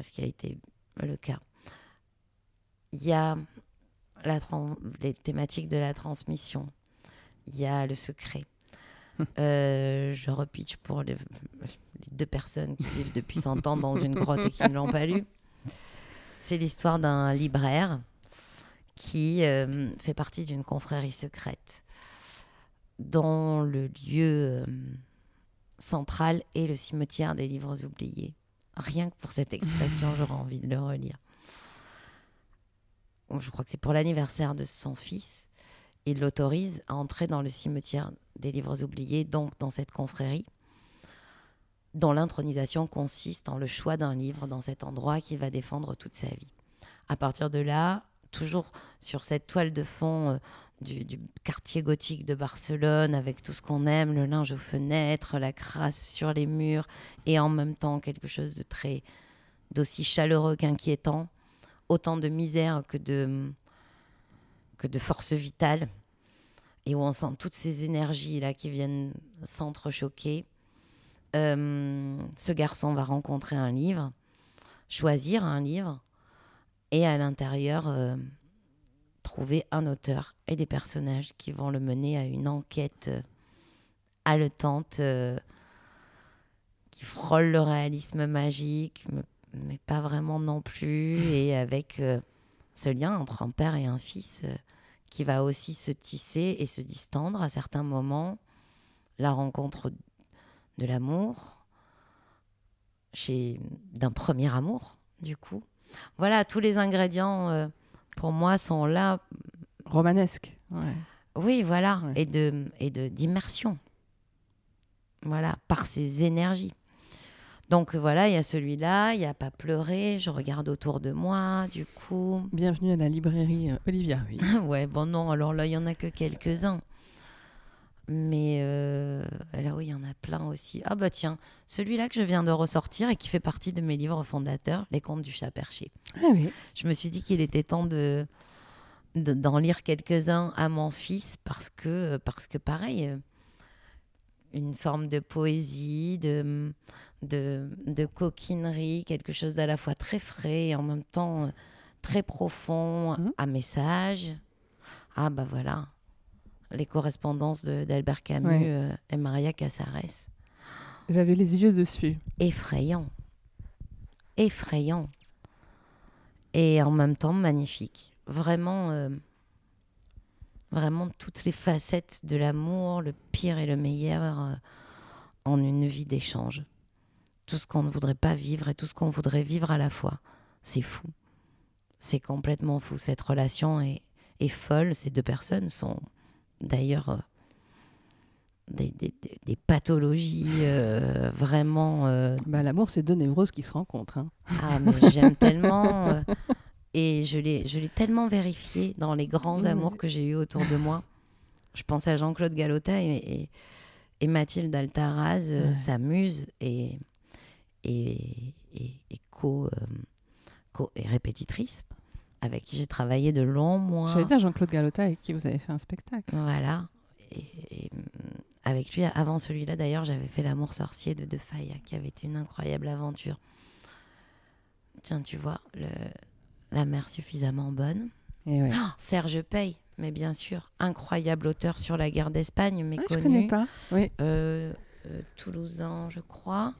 Ce qui a été le cas. Il y a la les thématiques de la transmission. Il y a le secret. Euh, je repitch pour les, les deux personnes qui vivent depuis 100 ans dans une grotte et qui ne l'ont pas lu. C'est l'histoire d'un libraire qui euh, fait partie d'une confrérie secrète dont le lieu euh, central est le cimetière des livres oubliés. Rien que pour cette expression, j'aurais envie de le relire. Je crois que c'est pour l'anniversaire de son fils. Il l'autorise à entrer dans le cimetière des livres oubliés, donc dans cette confrérie, dont l'intronisation consiste en le choix d'un livre dans cet endroit qu'il va défendre toute sa vie. À partir de là, toujours sur cette toile de fond euh, du, quartier gothique de Barcelone, avec tout ce qu'on aime, le linge aux fenêtres, la crasse sur les murs, et en même temps quelque chose de très d'aussi chaleureux qu'inquiétant, autant de misère que de que de force vitale, et où on sent toutes ces énergies là qui viennent s'entrechoquer. Euh, ce garçon va rencontrer un livre, choisir un livre, et à l'intérieur euh, trouver un auteur et des personnages qui vont le mener à une enquête euh, haletante euh, qui frôle le réalisme magique, mais, pas vraiment non plus, et avec euh, ce lien entre un père et un fils qui va aussi se tisser et se distendre à certains moments, la rencontre de l'amour, d'un premier amour, du coup. Voilà, tous les ingrédients euh, pour moi sont là. Romanesque. ouais. Oui, voilà, Ouais. et de et de d'immersion. Voilà, par ces énergies. Donc voilà, il y a celui-là, il y a pas pleurer, je regarde autour de moi, du coup. Bienvenue à la librairie euh, Olivia Ruiz. ouais, bon non, alors là, il y en a que quelques-uns. Mais euh, là, oui, il y en a plein aussi. Ah bah tiens, celui-là que je viens de ressortir et qui fait partie de mes livres fondateurs, Les Contes du chat perché. Ah oui. Je me suis dit qu'il était temps de de- d'en lire quelques-uns à mon fils parce que parce que pareil euh, une forme de poésie de de, de coquinerie quelque chose d'à la fois très frais et en même temps euh, très profond Mhm. à message ah bah voilà les correspondances d'Albert Camus Ouais. euh, et Maria Casares J'avais les yeux dessus. effrayant. Effrayant. Et en même temps magnifique. Vraiment, euh, vraiment toutes les facettes de l'amour, le pire et le meilleur, euh, en une vie d'échange. Tout ce qu'on ne voudrait pas vivre et tout ce qu'on voudrait vivre à la fois. C'est fou. C'est complètement fou. Cette relation est, est folle. Ces deux personnes sont d'ailleurs euh, des, des- des- des pathologies euh, vraiment euh, Bah, L'amour, c'est deux névroses qui se rencontrent. hein. ah, mais j'aime tellement. euh, et je l'ai, tellement vérifié dans les grands amours que j'ai eus autour de moi. Je pense à Jean-Claude Galota et, et, et Mathilde Altaraz, Ouais. sa muse et, et, et, co, co- et répétitrice, avec qui j'ai travaillé de longs mois. J'allais dire Jean-Claude Galota avec qui vous avez fait un spectacle. Voilà. Et, et, hum, avec lui, avant celui-là, d'ailleurs, j'avais fait L'amour sorcier de De Faya, qui avait été une incroyable aventure. Tiens, tu vois, le, la mère suffisamment bonne. Et ouais. Oh, Serge Pey, mais bien sûr, incroyable auteur sur la guerre d'Espagne, Ah, méconnu. je connais pas. Oui. Euh, euh, Toulousain, je crois.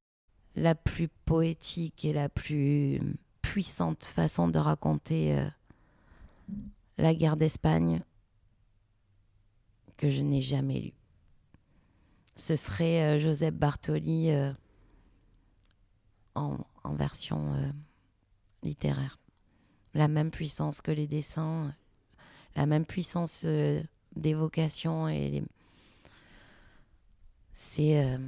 La plus poétique et la plus puissante façon de raconter euh, la guerre d'Espagne que je n'ai jamais lue. Ce serait euh, Joseph Bartoli euh, en, version littéraire. La même puissance que les dessins, la même puissance d'évocation et c'est.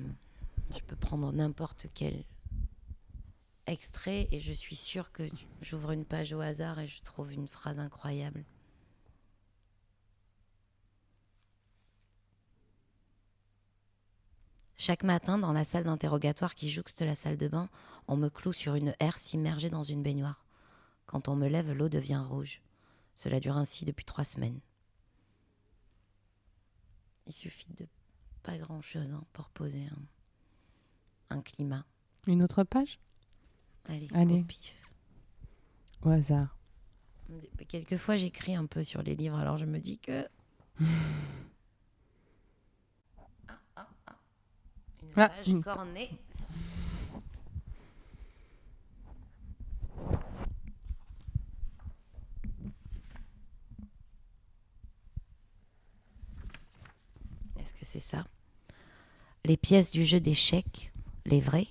je peux prendre n'importe quel extrait et je suis sûre que j'ouvre une page au hasard et je trouve une phrase incroyable. Chaque matin, dans la salle d'interrogatoire qui jouxte la salle de bain, on me cloue sur une herse immergée dans une baignoire. Quand on me lève, l'eau devient rouge. Cela dure ainsi depuis trois semaines. Il suffit de pas grand-chose hein, pour poser un, un climat. Une autre page? Allez, Allez. au pif. Au hasard. Quelquefois, j'écris un peu sur les livres, alors je me dis que... Ah, ah, ah. Une page cornée. Est-ce que c'est ça? Les pièces du jeu d'échecs, les vraies,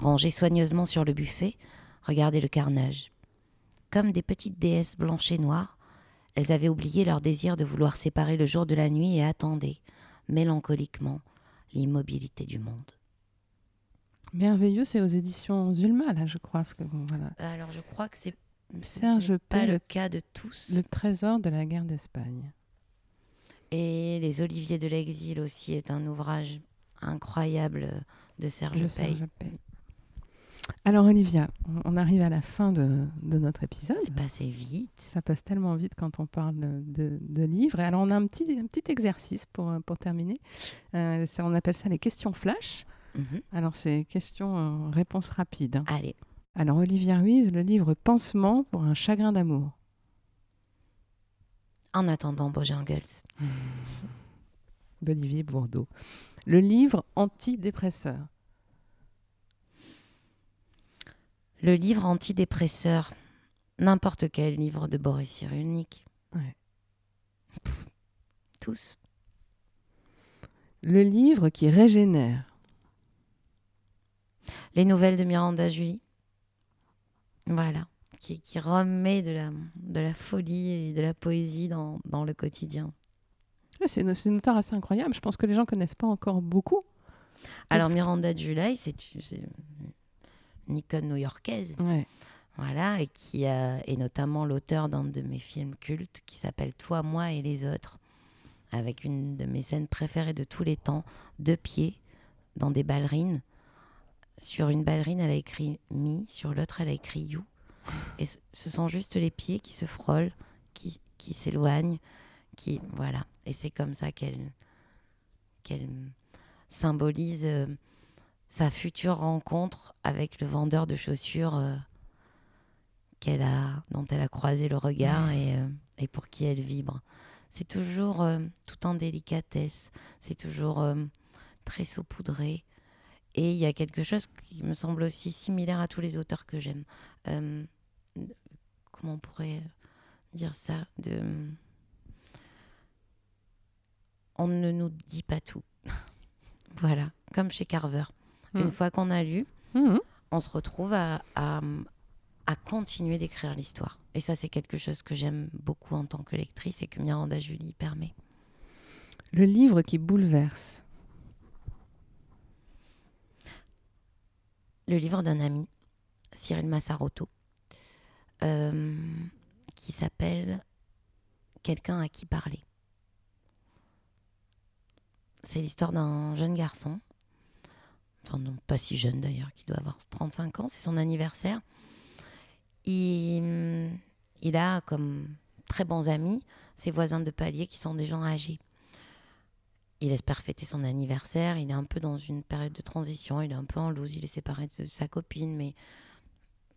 rangées soigneusement sur le buffet, regardez le carnage. Comme des petites déesses blanches et noires, elles avaient oublié leur désir de vouloir séparer le jour de la nuit et attendaient, mélancoliquement, l'immobilité du monde. Merveilleux, c'est aux éditions Zulma, là, je crois. que, voilà. Alors je crois que c'est Serge pas le le- cas de tous. Le trésor de la guerre d'Espagne. Et Les Oliviers de l'exil aussi est un ouvrage incroyable de Serge. Serge Pey. Alors, Olivia, on- arrive à la fin de, de notre épisode. C'est passé vite. Ça passe tellement vite quand on parle de, livres. Alors, on a un petit, un petit exercice pour, pour terminer. Euh, ça, on appelle ça les questions flash. Mhm. Alors, c'est questions-réponses rapides. hein. Allez, Alors, Olivia Ruiz, le livre Pansement pour un chagrin d'amour. en attendant Bojangles. d'Olivier Bourdeau. Le livre antidépresseur. Le livre antidépresseur. N'importe quel livre de Boris Cyrulnik. Ouais. Pff, tous. Le livre qui régénère. Les nouvelles de Miranda Julie. Voilà. Qui, qui remet de la, de la folie et de la poésie dans, dans le quotidien. C'est une, une auteure assez incroyable. Je pense que les gens connaissent pas encore beaucoup. Alors Miranda July, c'est une icône new-yorkaise. Ouais. Voilà, et qui a- est notamment l'auteur d'un de mes films cultes qui s'appelle Toi, moi et les autres, avec une de mes scènes préférées de tous les temps, deux pieds dans des ballerines. Sur une ballerine, elle a écrit me, sur l'autre, elle a écrit you. Et ce- sont juste les pieds qui se frôlent, qui, qui s'éloignent, qui voilà. Et c'est comme ça qu'elle qu'elle symbolise euh, sa future rencontre avec le vendeur de chaussures euh, qu'elle a, dont elle a croisé le regard et, euh, et pour qui elle vibre. C'est toujours euh, tout en délicatesse, c'est toujours très saupoudré. Et il y a quelque chose qui me semble aussi similaire à tous les auteurs que j'aime. Comment on pourrait dire ça? De... On ne nous dit pas tout. voilà, comme chez Carver. Une Mm. fois qu'on a lu, Mhm. on se retrouve à, à, à continuer d'écrire l'histoire. Et ça, c'est quelque chose que j'aime beaucoup en tant que lectrice et que Miranda Julie permet. Le livre qui bouleverse. Le livre d'un ami, Cyril Massarotto, euh, qui s'appelle Quelqu'un à qui parler. C'est l'histoire d'un jeune garçon, enfin pas si jeune d'ailleurs, qui doit avoir 35 ans, c'est son anniversaire. Il, il a comme très bons amis ses voisins de palier qui sont des gens âgés. Il espère fêter son anniversaire, il est un peu dans une période de transition, il est un peu en loose, il est séparé de sa copine, mais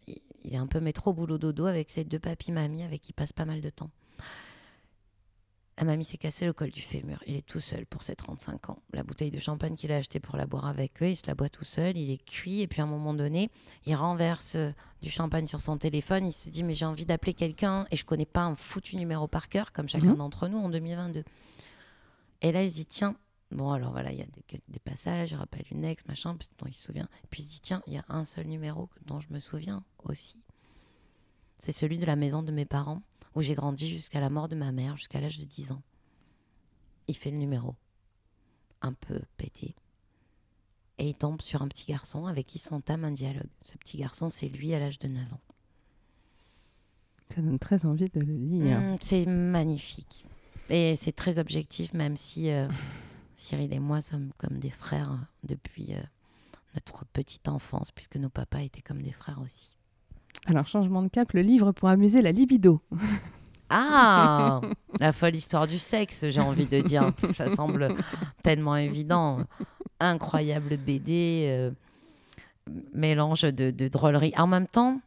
il est un peu métro boulot dodo avec ses deux papis mamies avec qui il passe pas mal de temps. La mamie s'est cassé le col du fémur. Il est tout seul pour ses 35 ans. La bouteille de champagne qu'il a achetée pour la boire avec eux, il se la boit tout seul, il est cuit. Et puis à un moment donné, il renverse euh, du champagne sur son téléphone. Il se dit Mais j'ai envie d'appeler quelqu'un et je connais pas un foutu numéro par cœur, comme chacun Mhm. d'entre nous en 2022. Et là, il se dit Tiens, bon, alors voilà, il y a des, des passages, il rappelle une ex, machin, dont il se souvient. Et puis il se dit Tiens, il y a un seul numéro dont je me souviens aussi. C'est celui de la maison de mes parents, où j'ai grandi jusqu'à la mort de ma mère, jusqu'à l'âge de 10 ans. Il fait le numéro, un peu pété. Et il tombe sur un petit garçon avec qui s'entame un dialogue. Ce petit garçon, c'est lui à l'âge de 9 ans. Ça donne très envie de le lire. Mm, c'est magnifique. Et c'est très objectif, même si euh, Cyril et moi sommes comme des frères euh, depuis euh, notre petite enfance, puisque nos papas étaient comme des frères aussi. Alors, changement de cap, le livre pour amuser la libido. Ah La folle histoire du sexe, j'ai envie de dire. Ça semble tellement évident. Incroyable BD, euh, mélange de, de drôlerie. En même temps,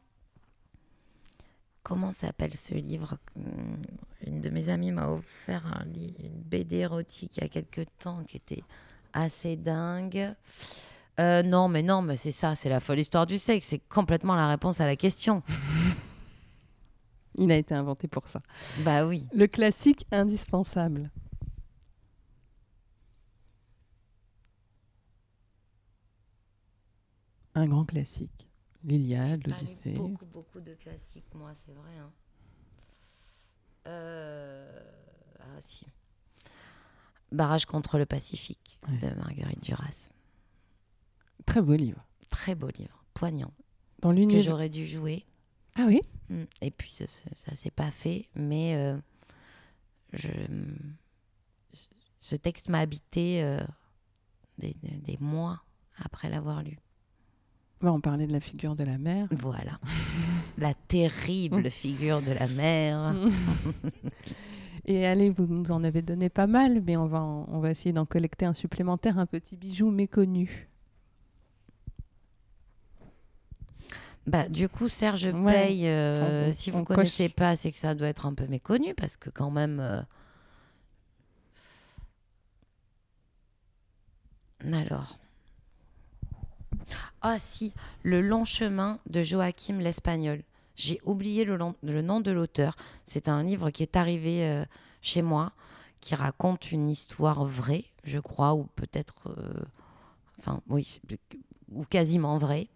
comment s'appelle ce livre Hum, Une de mes amies m'a offert une BD érotique il y a quelques temps qui était assez dingue. Euh, non, mais non, mais c'est ça, c'est la folle histoire du sexe. C'est complètement la réponse à la question. Il a été inventé pour ça. Bah oui. Le classique indispensable. Un grand classique. L'Iliade, l'Odyssée. Beaucoup, beaucoup de classiques, moi, c'est vrai. hein. Euh, Ah, si. Barrage contre le Pacifique Ouais. de Marguerite Duras. Très beau livre. Très beau livre, poignant, Dans que l'univers. j'aurais dû jouer. Ah oui? Mm. Et puis, ça, ça, ça s'est pas fait, mais euh, je... ce texte m'a habité euh, des, mois après l'avoir lu. On parlait de la figure de la mère. Voilà. La terrible figure de la mère. Et allez, vous nous en avez donné pas mal, mais on va, en- on va essayer d'en collecter un supplémentaire, un petit bijou méconnu. Bah, du coup, Serge Ouais. Paye, euh, On- si vous connaissez coche. pas, c'est que ça doit être un peu méconnu parce que quand même. euh, Alors. Ah si, Le long chemin de Joachim l'Espagnol. J'ai oublié le, long- le nom de l'auteur. C'est un livre qui est arrivé euh, chez moi, qui raconte une histoire vraie, je crois, ou peut-être, enfin oui, ou quasiment vraie.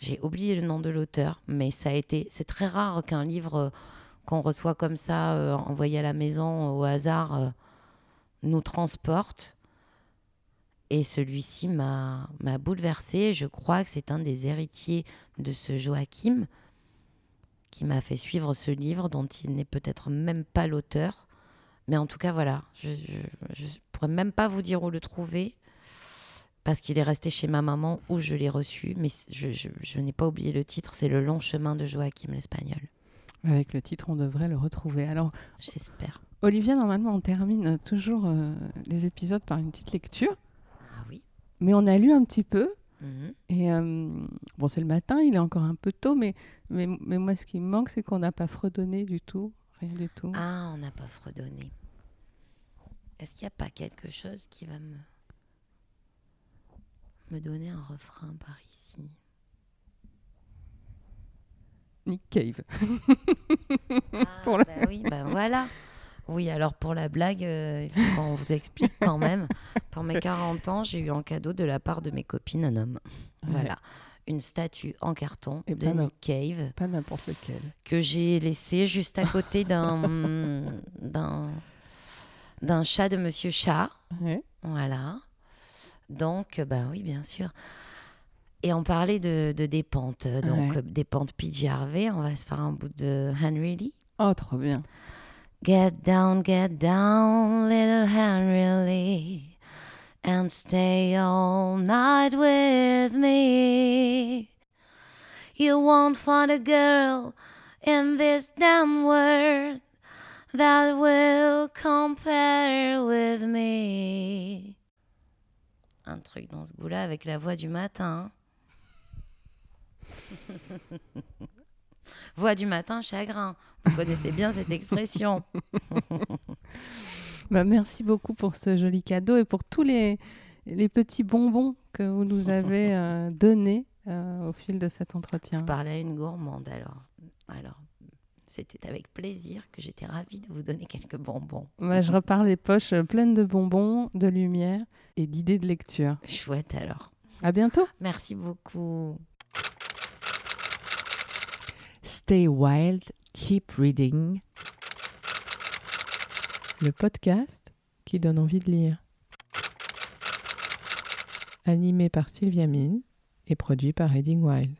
J'ai oublié le nom de l'auteur, mais ça a été. C'est très rare qu'un livre euh, qu'on reçoit comme ça, euh, envoyé à la maison euh, au hasard, nous transporte. Et celui-ci m'a bouleversée. Je crois que c'est un des héritiers de ce Joachim qui m'a fait suivre ce livre dont il n'est peut-être même pas l'auteur, Mais en tout cas, voilà, je, je pourrais même pas vous dire où le trouver parce qu'il est resté chez ma maman où je l'ai reçu. Mais c- je, je- je n'ai pas oublié le titre, c'est Le long chemin de Joachim l'Espagnol. Avec le titre, on devrait le retrouver. Alors, J'espère. Olivia, normalement, on termine toujours euh, les épisodes par une petite lecture. Ah oui. Mais on a lu un petit peu. Mhm. Et euh, bon, c'est le matin, il est encore un peu tôt, mais, mais, mais moi, ce qui me manque, c'est qu'on n'a pas fredonné du tout. Rien du tout. Ah, on n'a pas fredonné. Est-ce qu'il n'y a pas quelque chose qui va me me donner un refrain par ici Nick Cave. Ah, Pour la- bah oui, ben voilà. Oui, alors pour la blague, euh, il faut qu'on vous explique quand même. Pour mes 40 ans, j'ai eu en cadeau de la part de mes copines un homme. Voilà. Une statue en carton Et de Nick Cave Pas n'importe lequel. que j'ai laissé juste à côté d'un d'un d'un chat de Monsieur Chat. Ouais. Voilà. Donc, ben oui, bien sûr. Et on parlait de, de des pentes. Donc, Ouais. euh, des pentes PJ Harvey. On va se faire un bout de Henry Lee. Oh, trop bien. Get down, get down, little Henry Lee, and stay all night with me. You won't find a girl in this damn world that will compare with me. Un truc dans ce goût-là avec la voix du matin. voix du matin, chagrin. Vous connaissez bien cette expression. Bah, merci beaucoup pour ce joli cadeau et pour tous les, les petits bonbons que vous nous avez euh, donnés euh, au fil de cet entretien. Je parlais à une gourmande alors. Alors, c'était avec plaisir que j'étais ravie de vous donner quelques bonbons. Bah, je repars les poches pleines de bonbons, de lumière et d'idées de lecture. Chouette alors. À bientôt. Merci beaucoup. Stay wild, keep reading. Le podcast qui donne envie de lire. Animé par Sylvia Mine et produit par Reading Wild.